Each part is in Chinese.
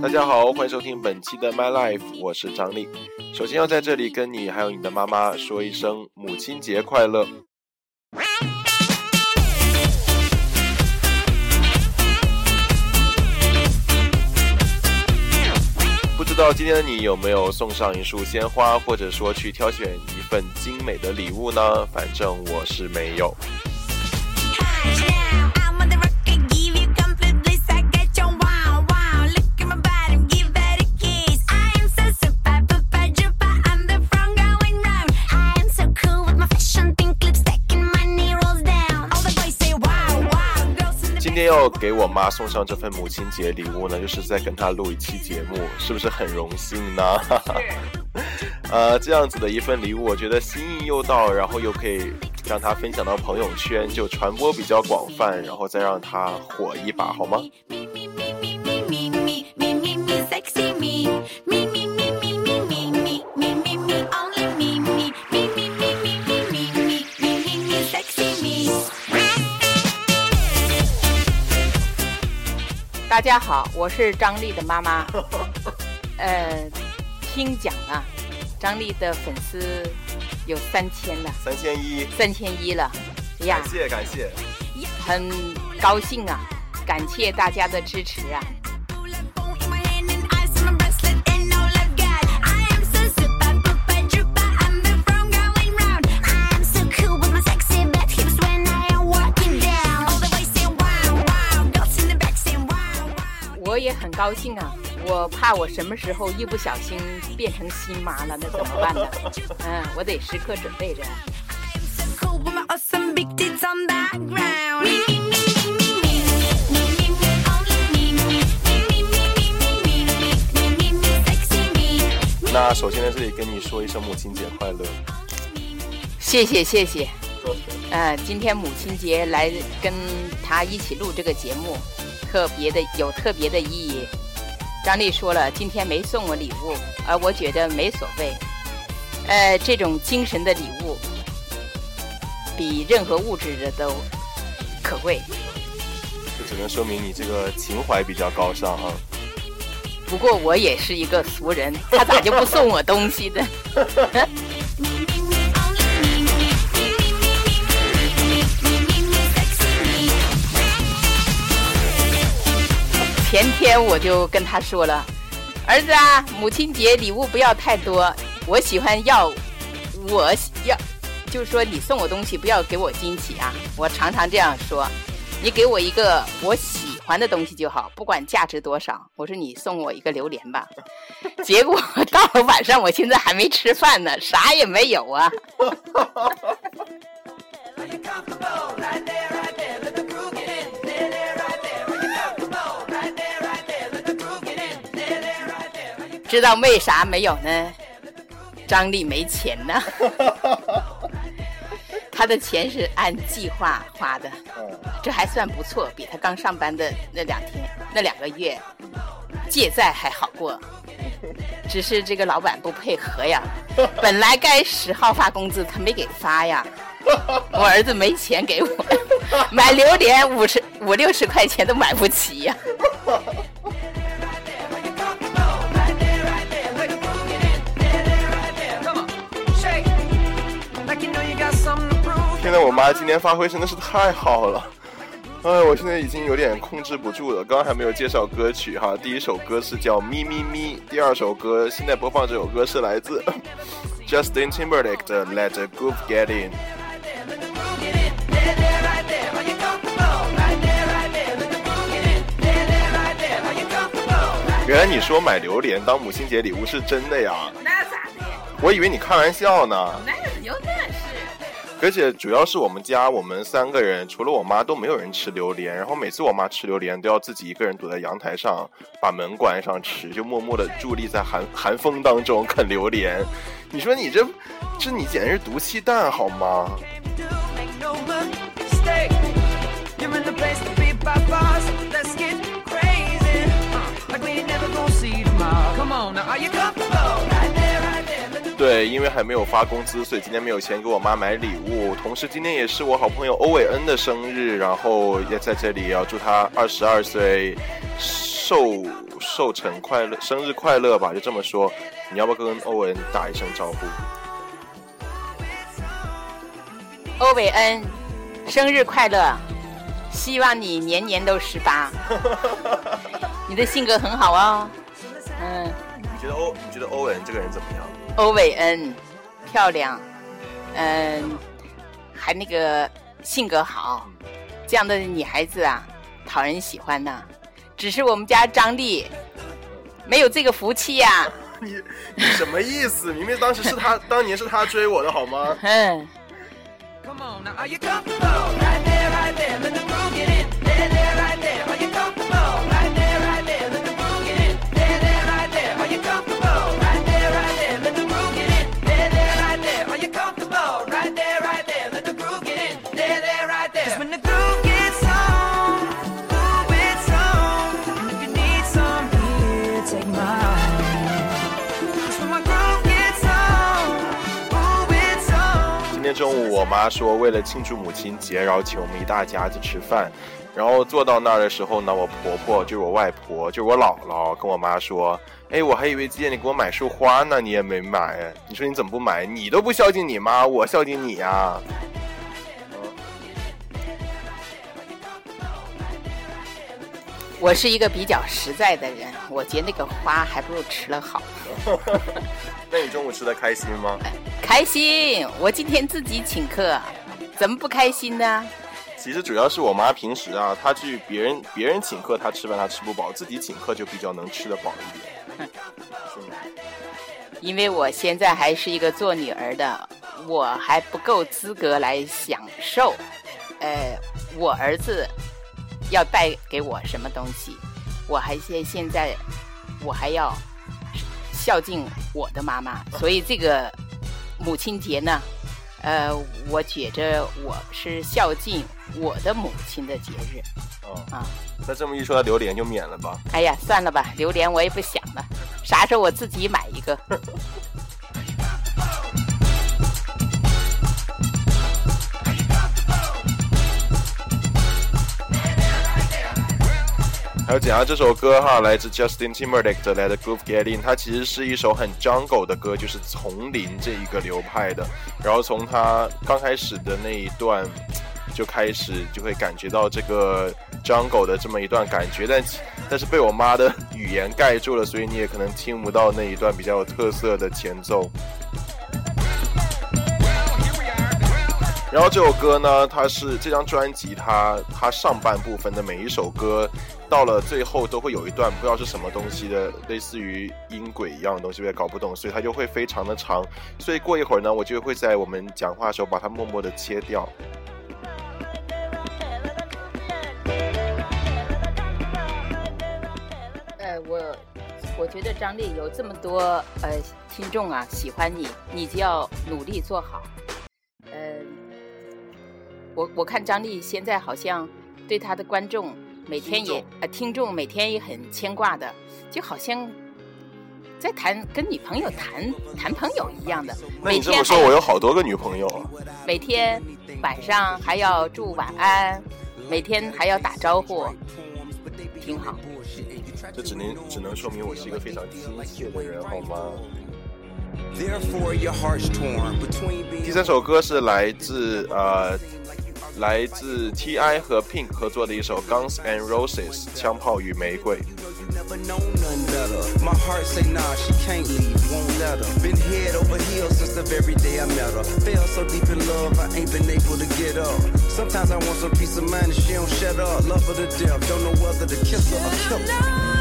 大家好，欢迎收听本期的 My Life，我是张力。首先要在这里跟你还有你的妈妈说一声母亲节快乐。不知道今天的你有没有送上一束鲜花，或者说去挑选一精美的礼物呢？反正我是没有。今天要给我妈送上这份母亲节礼物呢就是在跟她录一期节目是不是很荣幸呢？哈哈呃，这样子的一份礼物，我觉得心意又到，然后又可以让他分享到朋友圈，就传播比较广泛，然后再让他火一把，好吗？大家好，我是张丽的妈妈。呃，听讲啊，张丽的粉丝有三千了三千一。三千一了呀。感谢感谢。很高兴啊感谢大家的支持啊。我也很高兴啊我怕我什么时候一不小心变成新妈了，那怎么办呢？嗯，我得时刻准备着。那首先在这里跟你说一声母亲节快乐，谢谢谢谢。呃，今天母亲节来跟他一起录这个节目，特别的有特别的意义。张丽说了，今天没送我礼物，而我觉得没所谓。呃，这种精神的礼物，比任何物质的都可贵。这只能说明你这个情怀比较高尚啊。不过我也是一个俗人，他咋就不送我东西呢？前天我就跟他说了，儿子啊，母亲节礼物不要太多，我喜欢要，我要，就是说你送我东西不要给我惊喜啊。我常常这样说，你给我一个我喜欢的东西就好，不管价值多少。我说你送我一个榴莲吧，结果到了晚上，我现在还没吃饭呢，啥也没有啊。知道为啥没有呢？张丽没钱呢，他的钱是按计划花的，这还算不错，比他刚上班的那两天、那两个月借债还好过。只是这个老板不配合呀，本来该十号发工资，他没给发呀。我儿子没钱给我买榴莲，五十五六十块钱都买不起呀。妈今天发挥真的是太好了，哎，我现在已经有点控制不住了。刚刚还没有介绍歌曲哈，第一首歌是叫《咪咪咪》，第二首歌现在播放这首歌是来自 Justin Timberlake 的《Let the Groove Get In》。原来你说买榴莲当母亲节礼物是真的呀？那咋的？我以为你开玩笑呢。而且主要是我们家我们三个人，除了我妈都没有人吃榴莲。然后每次我妈吃榴莲都要自己一个人躲在阳台上，把门关上吃，就默默的伫立在寒寒风当中啃榴莲。你说你这，这你简直是毒气弹好吗？Come on now, are you come 对，因为还没有发工资，所以今天没有钱给我妈买礼物。同时，今天也是我好朋友欧伟恩的生日，然后也在这里要祝他二十二岁寿寿辰快乐，生日快乐吧，就这么说。你要不要跟欧伟恩打一声招呼？欧伟恩，生日快乐！希望你年年都十八。你的性格很好哦。嗯，你觉得欧你觉得欧文这个人怎么样？欧伟恩，漂亮，嗯，还那个性格好，这样的女孩子啊，讨人喜欢呐。只是我们家张丽没有这个福气呀、你你什么意思？明明当时是他，当年是他追我的好吗？嗯，Come on, now are you comfortable? Right there, right there, let the groove get in. There, there, 中午，我妈说为了庆祝母亲节，然后请我们一大家子吃饭。然后坐到那儿的时候呢，我婆婆就是我外婆，就是我姥姥，跟我妈说：“哎，我还以为今天你给我买束花呢，你也没买。你说你怎么不买？你都不孝敬你妈，我孝敬你呀、我是一个比较实在的人，我觉得那个花还不如吃了好。那你中午吃的开心吗？开心，我今天自己请客，怎么不开心呢？其实主要是我妈平时啊，她去别人别人请客，她吃饭她吃不饱，自己请客就比较能吃得饱一点。是吗？因为我现在还是一个做女儿的，我还不够资格来享受，呃，我儿子要带给我什么东西，我还现现在我还要孝敬我的妈妈，所以这个母亲节呢，呃，我觉着我是孝敬我的母亲的节日哦，啊。那这么一说，榴莲就免了吧。哎呀，算了吧，榴莲我也不想了，啥时候我自己买一个。还有讲下这首歌哈，来自 Justin Timberlake 的《Let the Groove Get In》，它其实是一首很 jungle 的歌，就是丛林这一个流派的。然后从它刚开始的那一段就开始，就会感觉到这个 jungle 的这么一段感觉，但但是被我妈的语言盖住了，所以你也可能听不到那一段比较有特色的前奏。然后这首歌呢，它是这张专辑它它上半部分的每一首歌，到了最后都会有一段不知道是什么东西的，类似于音轨一样的东西，我也搞不懂，所以它就会非常的长。所以过一会儿呢，我就会在我们讲话的时候把它默默的切掉。呃，我我觉得张丽有这么多呃听众啊喜欢你，你就要努力做好。呃，我我看张丽现在好像对她的观众每天也听众呃听众每天也很牵挂的，就好像在谈跟女朋友谈 谈朋友一样的。那你这么说，我有好多个女朋友啊。每天晚上还要祝晚安，每天还要打招呼，挺好。这只能只能说明我是一个非常亲切的人，好吗？Therefore, your heart's torn between 第三首歌是来自呃来自 T.I 和 Pink 合作的一首《Guns and Roses》枪炮与玫瑰。Sometimes I want some peace of mind and she don't shut up. Love her to death, don't know whether to kiss her or kill her.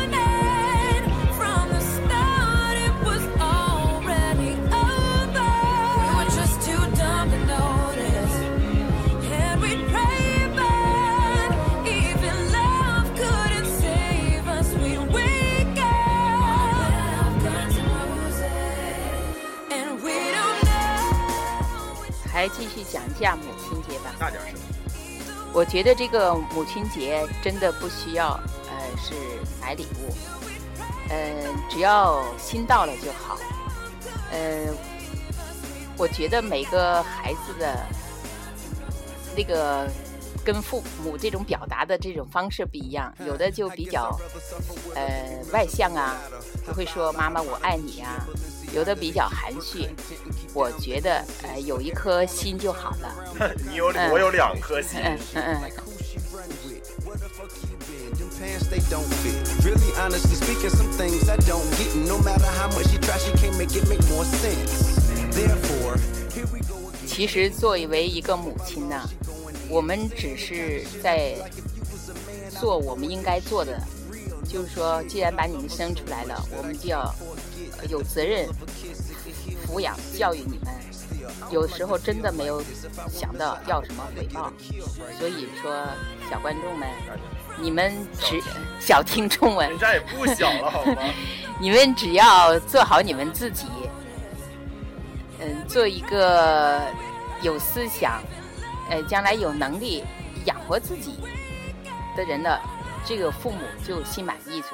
还继续讲一下母亲节吧。大点声。我觉得这个母亲节真的不需要，呃，是买礼物，呃，只要心到了就好。呃，我觉得每个孩子的那个跟父母这种表达的这种方式不一样，有的就比较呃外向啊，他会说妈妈我爱你啊，有的比较含蓄。我觉得呃有一颗心就好了。你有嗯我有两颗心。嗯嗯嗯。Who she run with? Where the fuck you been? Them pants they don't fit. Really, honestly speaking, some things I don't get. No matter how much she tries, she can't make it make more sense. Therefore, here we go 其实作为一个母亲呢，我们只是在做我们应该做的，就是说，既然把你们生出来了，我们就要呃有责任抚养教育你们。有时候真的没有想到要什么回报，所以说，小观众们，你们只小听众们人，家也不小了好吗？你们只要做好你们自己，嗯，做一个有思想，呃，将来有能力养活自己的人的，这个父母就心满意足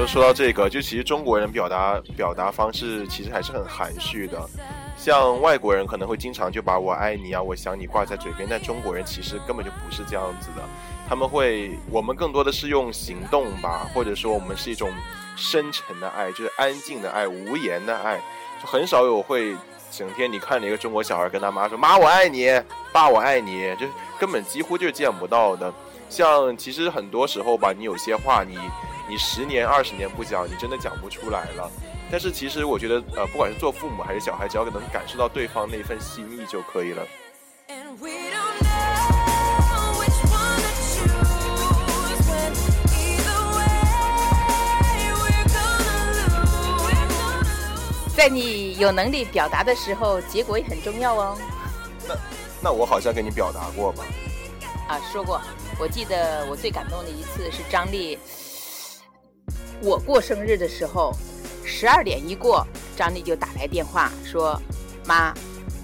说说到这个，就其实中国人表达表达方式其实还是很含蓄的，像外国人可能会经常就把我爱你啊、我想你挂在嘴边，但中国人其实根本就不是这样子的，他们会，我们更多的是用行动吧，或者说我们是一种深沉的爱，就是安静的爱、无言的爱，就很少有会整天你看着一个中国小孩跟他妈说妈我爱你，爸我爱你，就根本几乎就见不到的。像其实很多时候吧，你有些话你你十年二十年不讲，你真的讲不出来了。但是其实我觉得，呃，不管是做父母还是小孩，只要能感受到对方那份心意就可以了。在你有能力表达的时候，结果也很重要哦。那我好像跟你表达过吧？啊，说过，我记得我最感动的一次是张丽，我过生日的时候，十二点一过，张丽就打来电话说：“妈，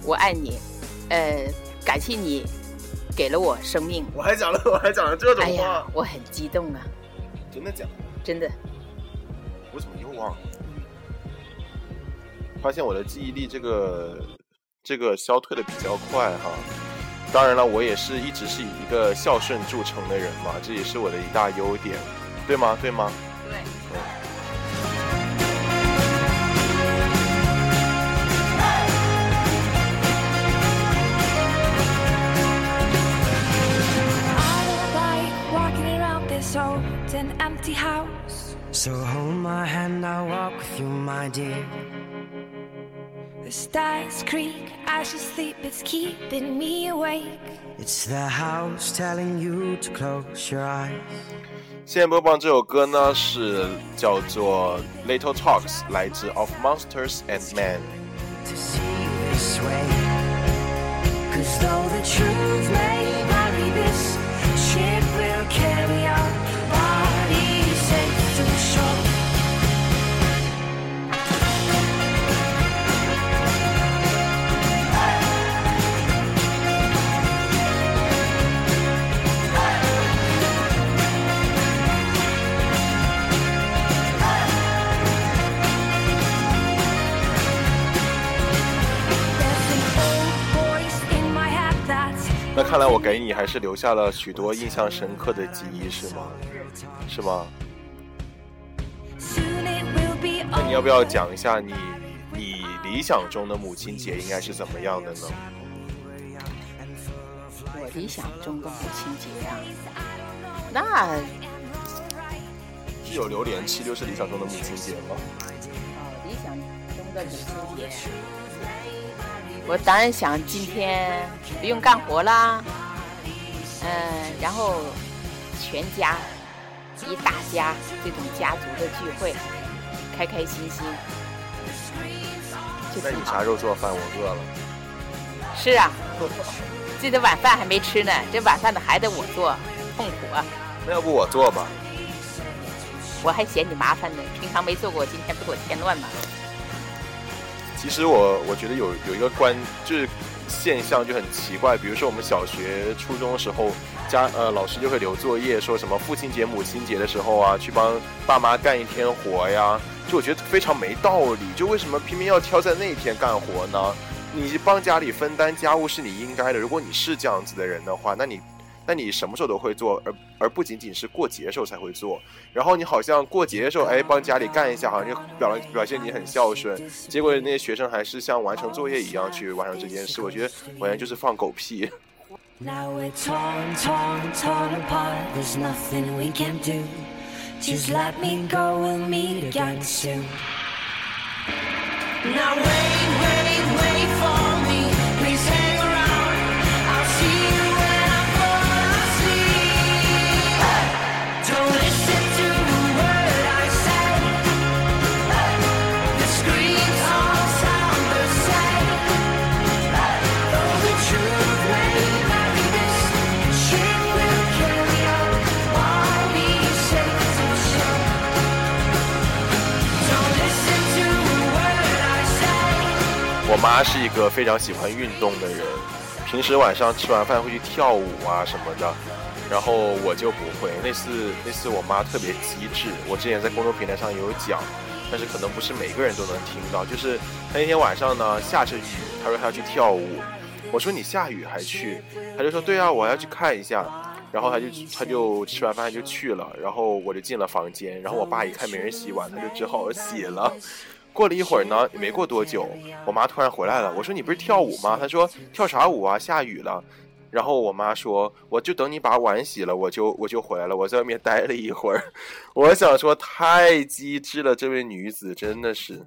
我爱你，呃，感谢你给了我生命。我还讲了，我还讲了这”种哎呀话，，我很激动啊，真的假的？真的。我怎么又忘了？发现我的记忆力这个这个消退的比较快哈。当然了，我也是一直是以一个孝顺著称的人嘛，这也是我的一大优点，对吗？对吗？empty house. So hold my hand, I'll walk with you, my dear. The stars creak as you sleep, it's keeping me awake. It's the house telling you to close your eyes. 现在播放这首歌呢是叫做《Little Talks》，来自 Of Monsters and Men。 to see you this way. Cause though the truth may 看来我给你还是留下了许多印象深刻的记忆，是吗？是吗那你要不要讲一下你你理想中的母亲节应该是怎么样的呢？我理想中的母亲节啊，那是有榴莲吃就是理想中的母亲节吗？哦，理想中的母亲节，我当然想今天不用干活啦，嗯、然后全家一大家这种家族的聚会，开开心心，就那你啥。时候做饭？我饿了。是啊，这个晚饭还没吃呢，这晚饭的还得我做，痛苦啊！那要不我做吧？我还嫌你麻烦呢，平常没做过，今天不给我添乱吗？其实我我觉得有有一个关就是现象就很奇怪，比如说我们小学、初中的时候，家呃老师就会留作业，说什么父亲节、母亲节的时候啊，去帮爸妈干一天活呀，就我觉得非常没道理，就为什么偏偏要挑在那一天干活呢？你帮家里分担家务是你应该的，如果你是这样子的人的话，那你。那你什么时候都会做，而而不仅仅是过节的时候才会做。然后你好像过节的时候，哎，帮家里干一下，好像就表表现你很孝顺。结果那些学生还是像完成作业一样去完成这件事，我觉得完全就是放狗屁。Now 妈是一个非常喜欢运动的人，平时晚上吃完饭会去跳舞啊什么的，然后我就不会。那次那次我妈特别机智，我之前在公众平台上也有讲，但是可能不是每个人都能听到。就是她那天晚上呢下着雨，她说她要去跳舞，我说你下雨还去，她就说对啊，我要去看一下。然后她就她就吃完饭就去了，然后我就进了房间，然后我爸一看没人洗碗，他就只好洗了。过了一会儿呢，也没过多久，我妈突然回来了。我说你不是跳舞吗？她说跳啥舞啊？下雨了。然后我妈说，我就等你把碗洗了，我就我就回来了。我在外面待了一会儿，我想说太机智了，这位女子真的是。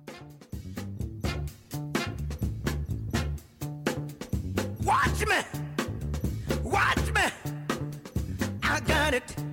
Watch me, watch me. I got it.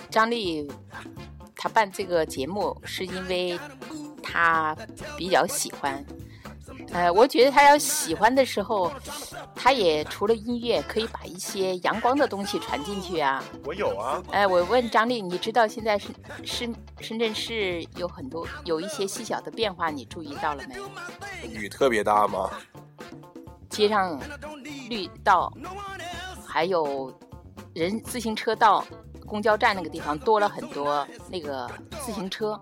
张丽她办这个节目是因为她比较喜欢。呃，我觉得她要喜欢的时候，她也除了音乐，可以把一些阳光的东西传进去啊。我有啊，哎，我问张丽，你知道现在深深深圳市有很多有一些细小的变化，你注意到了没？雨特别大吗？街上绿道，还有人自行车道，公交站那个地方多了很多那个自行车。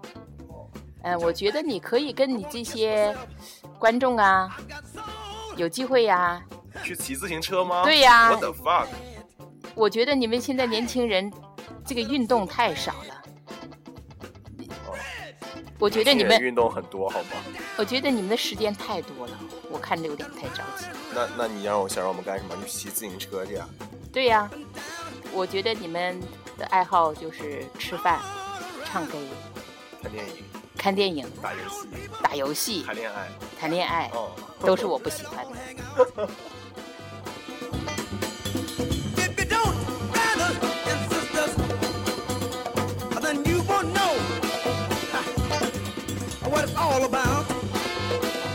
嗯、我觉得你可以跟你这些观众啊，有机会呀、去骑自行车吗？对呀 What the fuck？我觉得你们现在年轻人这个运动太少了。哦我觉得你们，运动很多，好吗？我觉得你们的时间太多了，我看着有点太着急。那那你让我想让我们干什么？你骑自行车去啊？对呀、我觉得你们的爱好就是吃饭、唱歌、看电影、看电影、打游戏、打游戏、谈恋爱。谈恋爱，哦，都是我不喜欢的。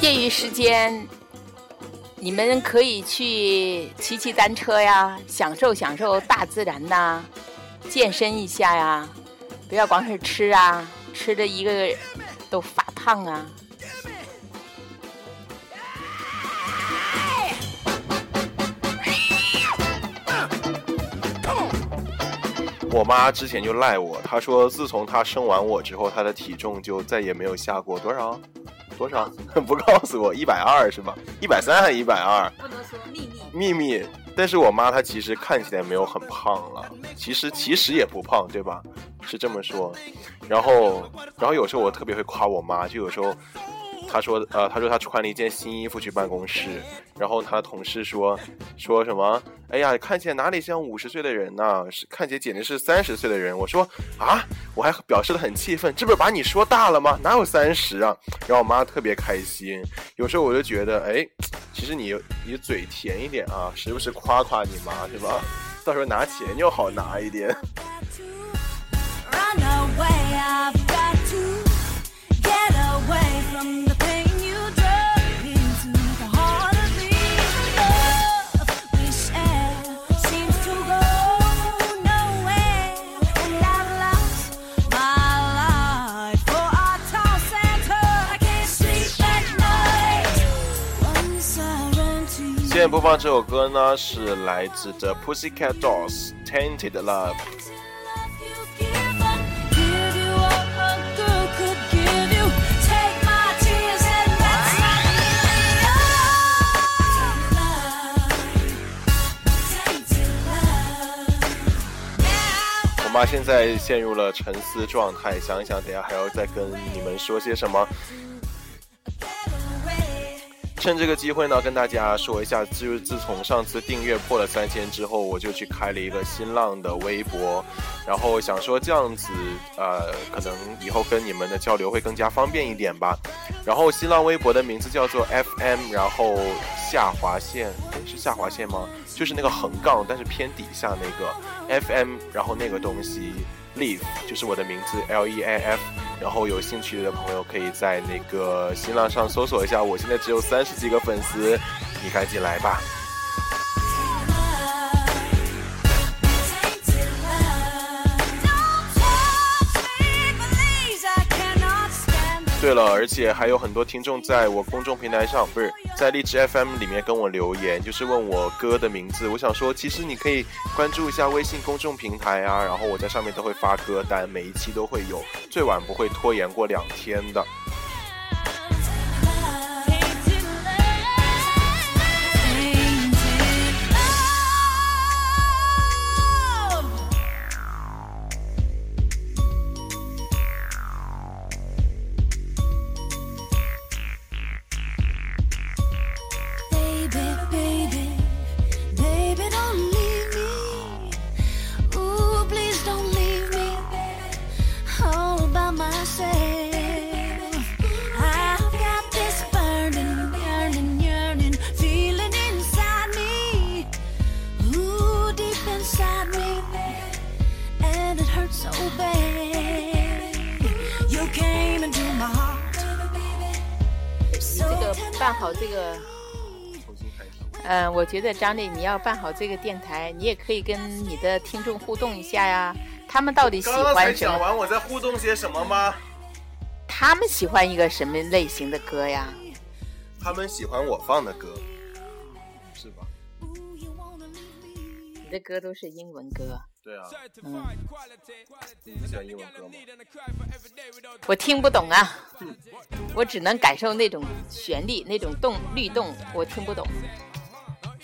业余时间，你们可以去骑骑单车呀，享受享受大自然呐，健身一下呀，不要光是吃啊，吃的一个都发胖啊。我妈之前就赖我，她说自从她生完我之后，她的体重就再也没有下过多少，多少 不告诉我，一百二是吧？一百三还一百二？不能说秘密。秘密。但是我妈她其实看起来没有很胖了，其实其实也不胖，对吧？是这么说。然后，然后有时候我特别会夸我妈，就有时候他说呃他说他穿了一件新衣服去办公室，然后他的同事说说什么？哎呀，看起来哪里像五十岁的人呢、是看起来简直是三十岁的人。我说啊，我还表示的很气愤，这不是把你说大了吗？哪有三十啊？然后我妈特别开心。有时候我就觉得，哎，其实你你嘴甜一点啊，时不时夸夸你妈是吧？到时候拿钱就好拿一点。Get away 现在播放这首歌呢，是来自 The Pussycat Dolls Tainted Love。妈现在陷入了沉思状态，想一想，等下还要再跟你们说些什么。趁这个机会呢，跟大家说一下，就是自从上次订阅破了三千之后，我就去开了一个新浪的微博，然后想说这样子，呃，可能以后跟你们的交流会更加方便一点吧。然后新浪微博的名字叫做 FM，然后下划线，是下划线吗？就是那个横杠，但是偏底下那个 FM，然后那个东西 Leave，就是我的名字 L E A F。然后有兴趣的朋友可以在那个新浪上搜索一下，我现在只有三十几个粉丝，你赶紧来吧。对了，而且还有很多听众在我公众平台上，不是在荔枝 FM 里面跟我留言，就是问我歌的名字。我想说，其实你可以关注一下微信公众平台啊，然后我在上面都会发歌单，每一期都会有，最晚不会拖延过两天的。得张丽你要办好这个电台，你也可以跟你的听众互动一下呀。他们到底喜刚刚才欢什么？讲完我在互动些什么吗？他们喜欢一个什么类型的歌呀？他们喜欢我放的歌，是吧？你的歌都是英文歌，对啊，嗯，你喜欢英文歌吗？我听不懂啊，我只能感受那种旋律、那种动律动，我听不懂。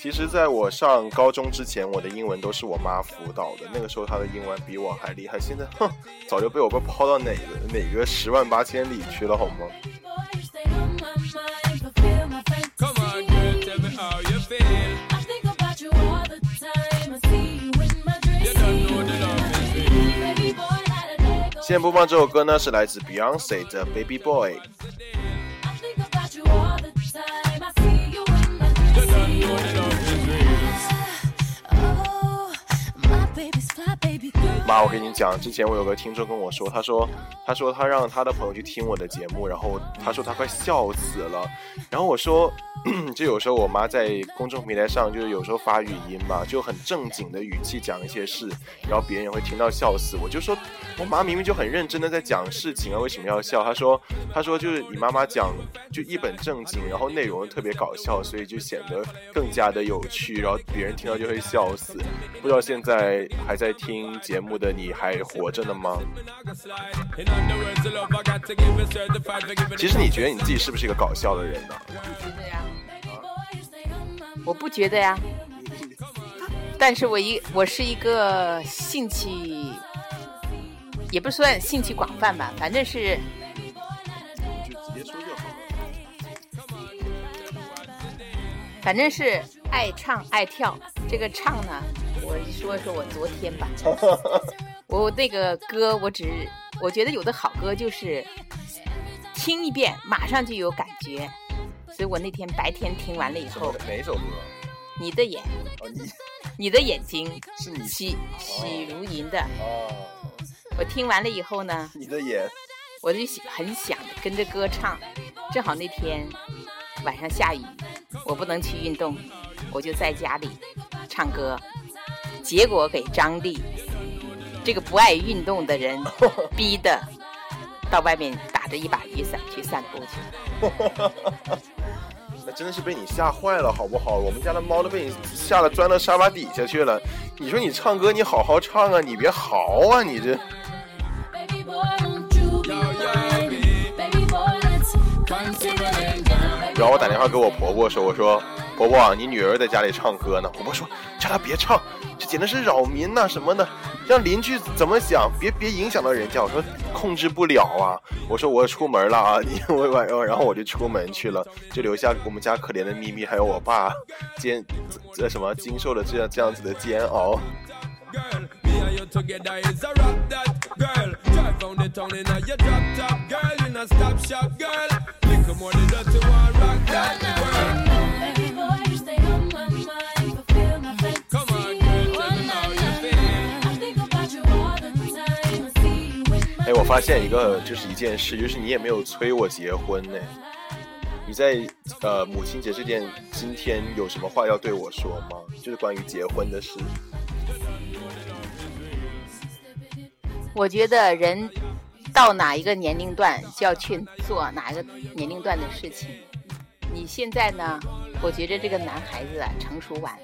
其实，在我上高中之前，我的英文都是我妈辅导的。那个时候，她的英文比我还厉害。现在，哼，早就被我被抛到哪个哪个十万八千里去了，好吗？现在播放这首歌呢，是来自 Beyonce 的《Baby Boy》。You don't know the love is real. 妈，我跟你讲，之前我有个听众跟我说，他说，他说他让他的朋友去听我的节目，然后他说他快笑死了。然后我说，就有时候我妈在公众平台上，就是有时候发语音嘛，就很正经的语气讲一些事，然后别人也会听到笑死。我就说，我妈明明就很认真的在讲事情啊，为什么要笑？他说，他说就是你妈妈讲就一本正经，然后内容特别搞笑，所以就显得更加的有趣，然后别人听到就会笑死。不知道现在还在听节目的你还活着呢吗？其实你觉得你自己是不是一个搞笑的人呢？觉得呀？我不觉得呀，但是我一我是一个兴趣，也不算兴趣广泛吧，反正是就直接说就好了。反正是爱唱爱跳。这个唱呢，我说说我昨天吧，我那个歌，我只我觉得有的好歌就是听一遍马上就有感觉，所以我那天白天听完了以后，哪首歌？你的眼，哦，你你的眼睛 是你喜喜如银的，哦，我听完了以后呢，你的眼，我就很想跟着歌唱。正好那天晚上下雨，我不能去运动，我就在家里唱歌。结果给张丽这个不爱运动的人 逼的，到外面打着一把雨伞去散步去。那真的是被你吓坏了，好不好？我们家的猫都被你吓得钻到沙发底下去了。你说你唱歌，你好好唱啊，你别嚎啊，你这。然后我打电话给我婆婆说：“我说婆婆啊，你女儿在家里唱歌呢。”婆婆说：“叫她别唱，这简直是扰民呐、什么的，让邻居怎么想？别别影响到人家。”我说：“控制不了啊。”我说：“我出门了啊，你我晚上，然后我就出门去了，就留下我们家可怜的咪咪还有我爸煎这什么经受了这样这样子的煎熬。哎，我发现一个就是一件事，就是你也没有催我结婚呢。你在呃母亲节这件今天有什么话要对我说吗？就是关于结婚的事。我觉得人到哪一个年龄段就要去做哪一个年龄段的事情。你现在呢？我觉得这个男孩子，成熟晚，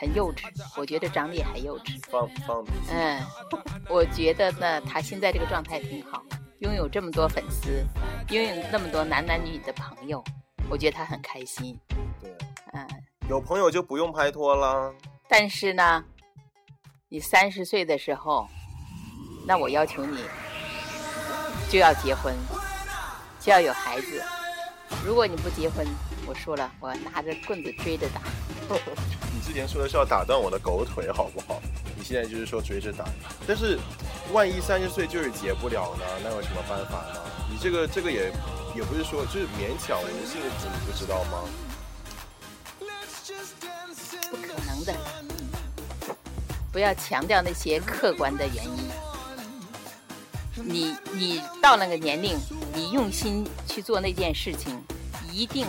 很幼稚。我觉得张烈还幼稚。放放！嗯，我觉得呢，他现在这个状态挺好，拥有这么多粉丝，拥有那么多男男女女的朋友，我觉得他很开心。对，嗯，有朋友就不用拍拖了。但是呢，你三十岁的时候，那我要求你就要结婚，就要有孩子。如果你不结婚，我说了，我拿着棍子追着打。你之前说的是要打断我的狗腿，好不好？你现在就是说追着打，但是万一三十岁就是结不了呢？那有什么办法呢？你这个这个也也不是说就是勉强人性的，你不知道吗？不可能的。不要强调那些客观的原因。你你到那个年龄，你用心去做那件事情，一定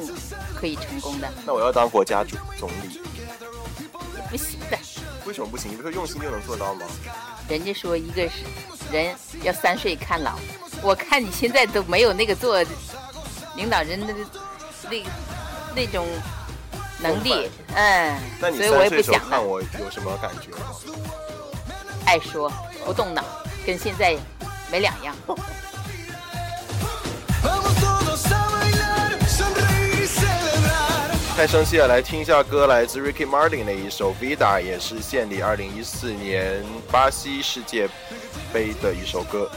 可以成功的。那我要当国家主总理，不行的，为什么不行？你不是用心就能做到吗？人家说一个是人要三岁看老，我看你现在都没有那个做领导人的那那种能力，嗯，所以我也不想。看我有什么感觉？爱说不动脑，跟现在没两样。太生气了，来听一下歌，来自 Ricky Martin 的一首《Vida》，也是献礼2014年巴西世界杯的一首歌。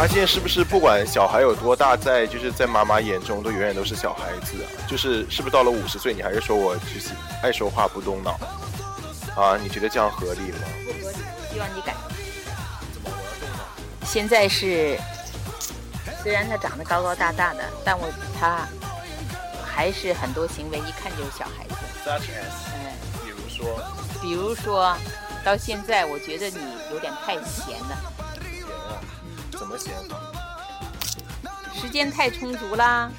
发现是不是不管小孩有多大，在就是在妈妈眼中都永远都是小孩子啊？就是是不是到了五十岁，你还是说我就是爱说话不动脑啊？你觉得这样合理吗？不合理，希望你改。现在是，虽然他长得高高大大的，但我他还是很多行为一看就是小孩子。Such as，嗯，比如说比如说，到现在我觉得你有点太闲了，时间太充足啦。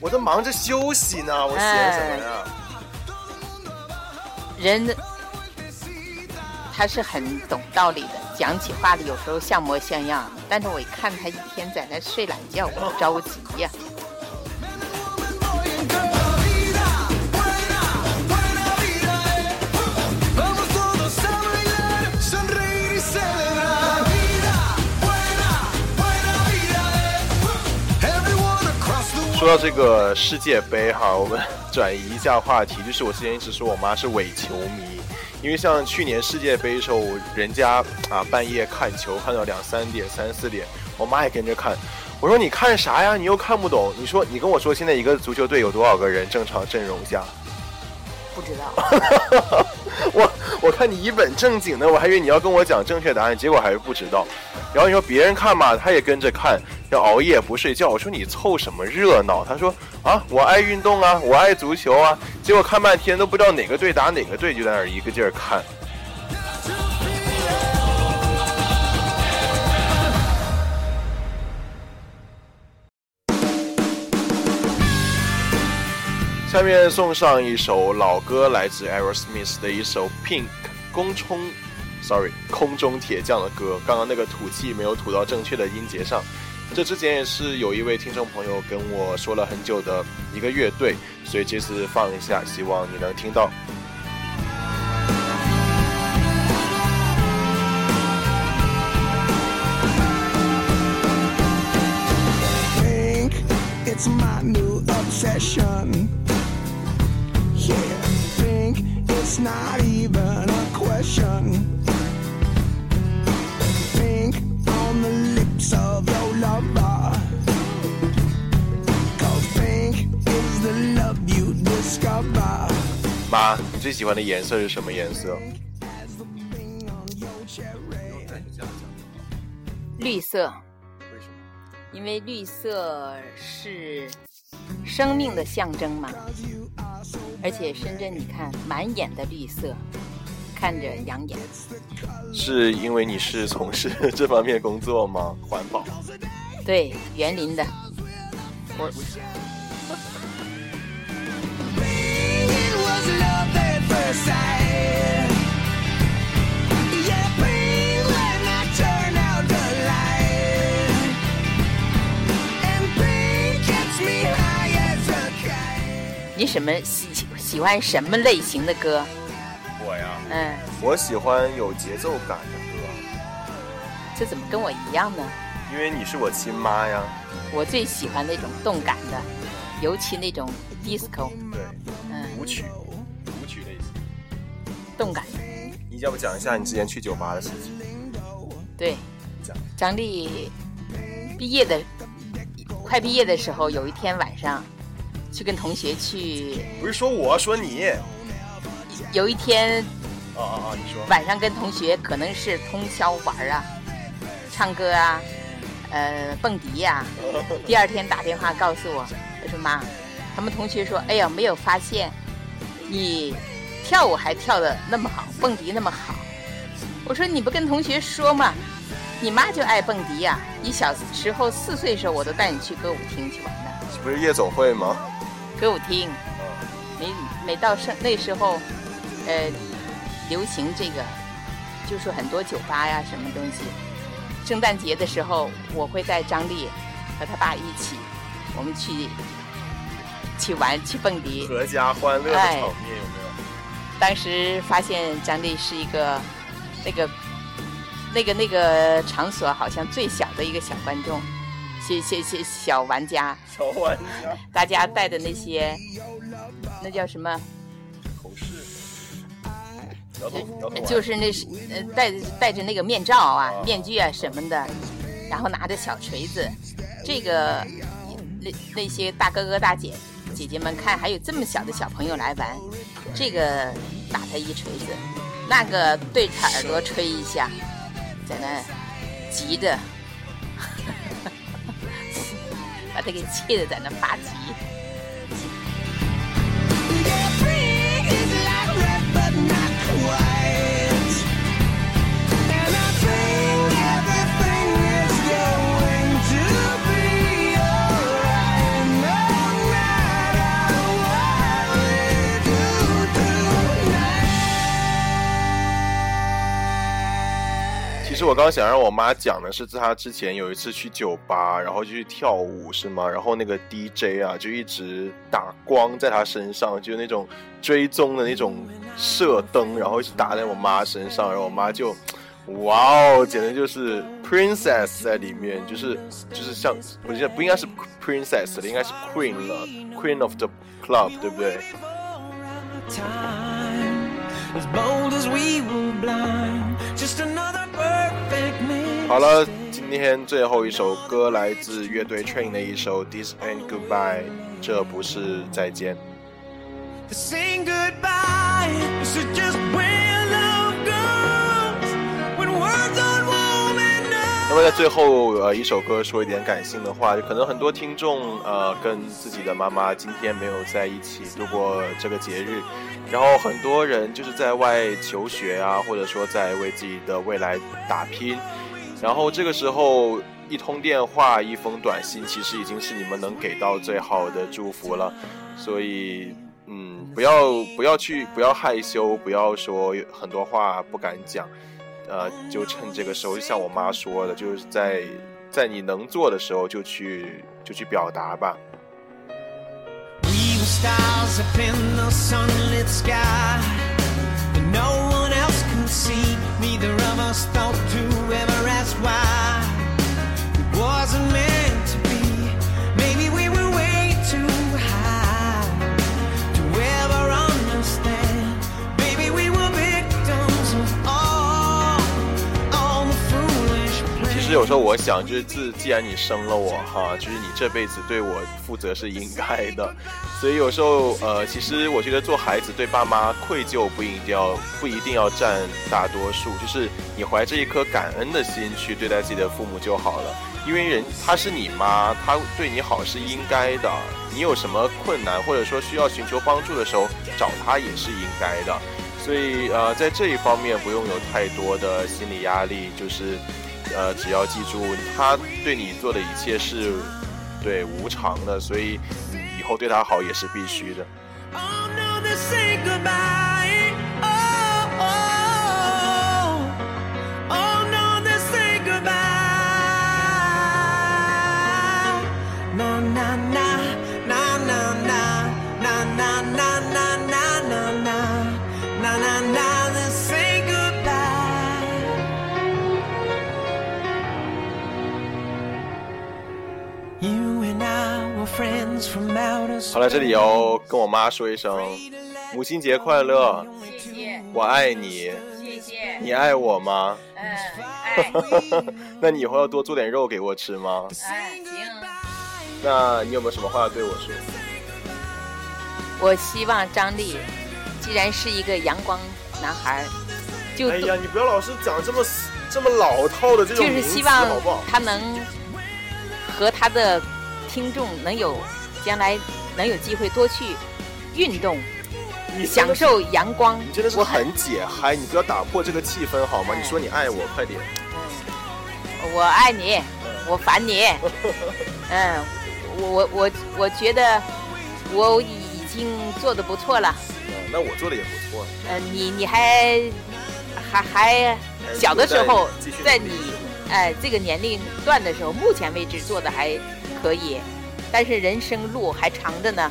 我都忙着休息呢，我闲什么呀？人他是很懂道理的，讲起话来有时候像模像样，但是我一看他一天在那睡懒觉，我着急呀。说到这个世界杯哈，我们转移一下话题，就是我之前一直说我妈是伪球迷，因为像去年世界杯的时候，人家啊半夜看球看到两三点、三四点，我妈也跟着看。我说你看啥呀？你又看不懂。你说你跟我说现在一个足球队有多少个人正常阵容下？不知道。我我看你一本正经的，我还以为你要跟我讲正确答案，结果还是不知道。然后你说别人看嘛，他也跟着看，要熬夜不睡觉。我说你凑什么热闹？他说啊，我爱运动啊，我爱足球啊。结果看半天都不知道哪个队打哪个队，就在那儿一个劲儿看。下面送上一首老歌，来自 Aerosmith 的一首 Pink 空中，sorry 空中铁匠的歌。刚刚那个吐气没有吐到正确的音节上。这之前也是有一位听众朋友跟我说了很久的一个乐队，所以这次放一下，希望你能听到。think it's my new obsession. Yeah, think it's not even a question. 妈，你最喜欢的颜色是什么颜色.绿色，为什么？因为绿色是生命的象征嘛。而且深圳，你看满眼的绿色，看着养眼。是因为你是从事这方面工作吗？环保？对，园林的。我你什么喜喜欢什么类型的歌？我呀，嗯，我喜欢有节奏感的歌，这怎么跟我一样呢？因为你是我亲妈呀。我最喜欢那种动感的，尤其那种 disco，对，嗯，舞曲。动感。你要不讲一下你之前去酒吧的事情？对，讲。张丽毕业的快毕业的时候，有一天晚上去跟同学去，不是说我，说你。有一天啊啊啊！你说。晚上跟同学可能是通宵玩啊，唱歌啊，呃，蹦迪呀、第二天打电话告诉我，我说妈，他们同学说，哎呀，没有发现你跳舞还跳的那么好，蹦迪那么好。我说你不跟同学说嘛，你妈就爱蹦迪呀、你小时候四岁的时候，我都带你去歌舞厅去玩的，不是夜总会吗？歌舞厅。每每到圣那时候，呃，流行这个，就是很多酒吧呀，什么东西。圣诞节的时候，我会带张丽和他爸一起，我们去去玩去蹦迪。阖家欢乐的哎场面有没有？当时发现张丽是一个那个那个那个场所好像最小的一个小观众，小小小小玩家，小玩家，大家带的那些那叫什么？就是那是呃戴戴着那个面罩啊、面具啊什么的，然后拿着小锤子，这个那那些大哥哥大姐姐姐们看还有这么小的小朋友来玩，这个打他一锤子，那个对着耳朵吹一下，在那急的，把他给气的在那发急。实我刚刚想让我妈讲的是，在她之前有一次去酒吧，然后就去跳舞，是吗？然后那个 DJ 啊，就一直打光在她身上，就那种追踪的那种射灯，然后一直打在我妈身上，然后我妈就哇哦，简直就是 princess 在里面，就是就是像我觉得不应该是 princess 了，应该是 queen 了，queen of the club，对不对？time. As bold as we were blind. Just another perfect man. 好了，今天最后一首歌来自乐队 Train 的一首《This Ain't Goodbye》，这不是再见。 To saying goodbye. This is just where Enough. 那么在最后呃一首歌说一点感性的话，可能很多听众呃跟自己的妈妈今天没有在一起度过这个节日，然后很多人就是在外求学啊，或者说在为自己的未来打拼，然后这个时候一通电话、一封短信，其实已经是你们能给到最好的祝福了，所以。嗯，不要不要去，不要害羞，不要说很多话不敢讲，呃，就趁这个时候，就像我妈说的，就是在在你能做的时候就去就去表达吧。We were 实有时候我想，就是自既然你生了我哈，就是你这辈子对我负责是应该的，所以有时候呃，其实我觉得做孩子对爸妈愧疚不一定要不一定要占大多数，就是你怀着一颗感恩的心去对待自己的父母就好了，因为人她是你妈，她对你好是应该的，你有什么困难或者说需要寻求帮助的时候找她也是应该的。所以呃，在这一方面不用有太多的心理压力，就是呃，只要记住他对你做的一切是对无常的，所以以后对他好也是必须的。好了，这里要跟我妈说一声母亲节快乐，谢谢我爱你，谢谢，你爱我吗？嗯，哎 那你以后要多做点肉给我吃吗？哎，行，那你有没有什么话要对我说？我希望张力既然是一个阳光男孩，就哎呀，你不要老是讲这么这么老套的这种就是希望？他能和他的听众能有将来能有机会多去运动，享受阳光。你真的是我很很解嗨，你不要打破这个气氛好吗？你说你爱我，快点。我爱你，我烦你。嗯，我我我我觉得我已经做的不错了。嗯那我做的也不错。呃，你你还还还小的时候在你哎、这个年龄段的时候，目前为止做的还可以，但是人生路还长着呢，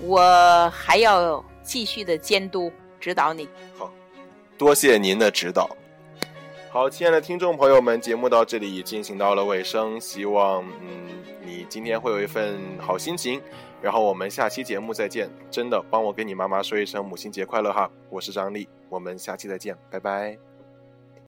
我还要继续的监督指导你。好多谢您的指导。好，亲爱的听众朋友们，节目到这里进行到了尾声，希望嗯你今天会有一份好心情，然后我们下期节目再见。真的，帮我跟你妈妈说一声母亲节快乐哈！我是张丽，我们下期再见，拜拜。